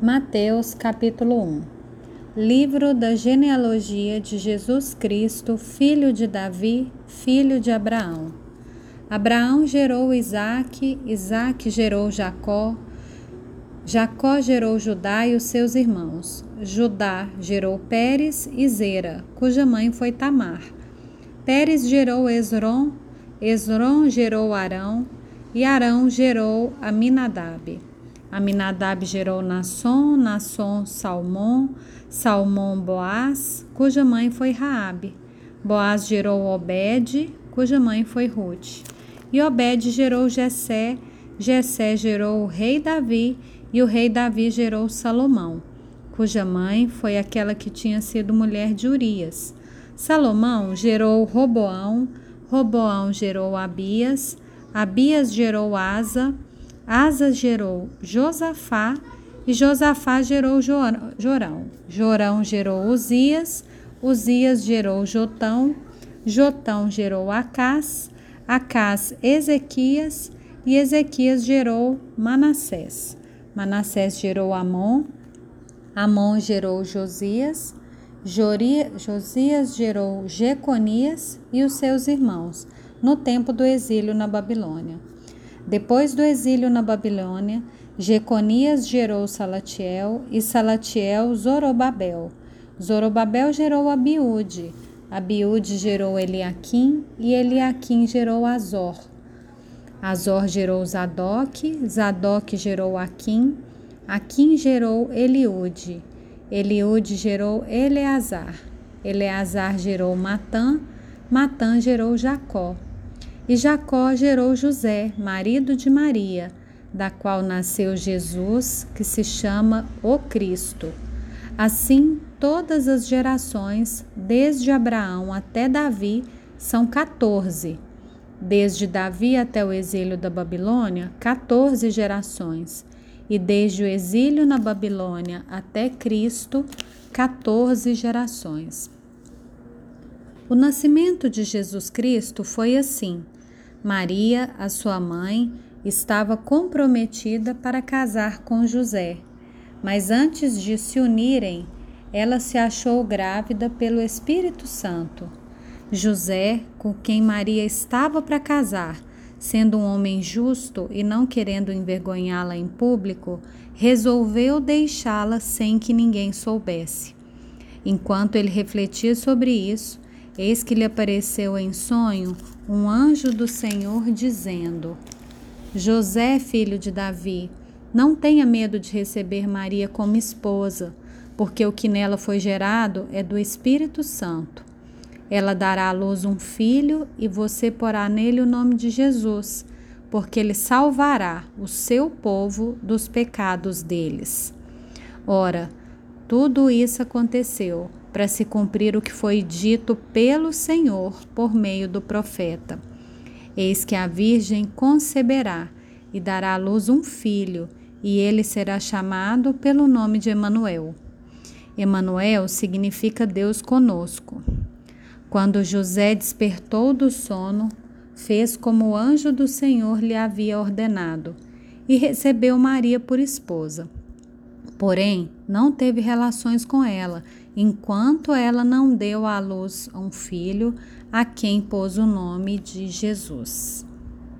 Mateus capítulo 1 Livro da genealogia de Jesus Cristo, filho de Davi, filho de Abraão. Abraão gerou Isaque, Isaque gerou Jacó, Jacó gerou Judá e os seus irmãos. Judá gerou Pérez e Zera, cuja mãe foi Tamar. Pérez gerou Esron, Esron gerou Arão, e Arão gerou Aminadab. Aminadab gerou Nasson, Nasson Salmão, Salmão Boaz, cuja mãe foi Raabe. Boaz gerou Obed, cuja mãe foi Ruth. E Obed gerou Jessé, Jessé gerou o rei Davi, e o rei Davi gerou Salomão, cuja mãe foi aquela que tinha sido mulher de Urias. Salomão gerou Roboão, Roboão gerou Abias, Abias gerou Asa, Asa gerou Josafá e Josafá gerou Jorão. Jorão gerou Uzias, Uzias gerou Jotão, Jotão gerou Acás, Acás Ezequias e Ezequias gerou Manassés. Manassés gerou Amon, Amon gerou Josias, Josias gerou Jeconias e os seus irmãos, no tempo do exílio na Babilônia. Depois do exílio na Babilônia, Jeconias gerou Salatiel e Salatiel Zorobabel. Zorobabel gerou Abiúde, Abiúde gerou Eliaquim e Eliaquim gerou Azor. Azor gerou Zadok, Zadok gerou Aquim, Aquim gerou Eliúde, Eliúde gerou Eleazar, Eleazar gerou Matã, Matã gerou Jacó. E Jacó gerou José, marido de Maria, da qual nasceu Jesus, que se chama o Cristo. Assim, todas as gerações, desde Abraão até Davi, são 14. Desde Davi até o exílio da Babilônia, 14 gerações. E desde o exílio na Babilônia até Cristo, 14 gerações. O nascimento de Jesus Cristo foi assim. Maria, a sua mãe, estava comprometida para casar com José, mas antes de se unirem, ela se achou grávida pelo Espírito Santo. José, com quem Maria estava para casar, sendo um homem justo e não querendo envergonhá-la em público, resolveu deixá-la sem que ninguém soubesse. Enquanto ele refletia sobre isso, Eis que lhe apareceu em sonho um anjo do Senhor dizendo: José, filho de Davi, não tenha medo de receber Maria como esposa, porque o que nela foi gerado é do Espírito Santo. Ela dará à luz um filho e você porá nele o nome de Jesus, porque ele salvará o seu povo dos pecados deles. Ora, tudo isso aconteceu para se cumprir o que foi dito pelo Senhor por meio do profeta. Eis que a Virgem conceberá e dará à luz um filho, e ele será chamado pelo nome de Emanuel. Emanuel significa Deus conosco. Quando José despertou do sono, fez como o anjo do Senhor lhe havia ordenado, e recebeu Maria por esposa. Porém, não teve relações com ela, enquanto ela não deu à luz um filho, a quem pôs o nome de Jesus.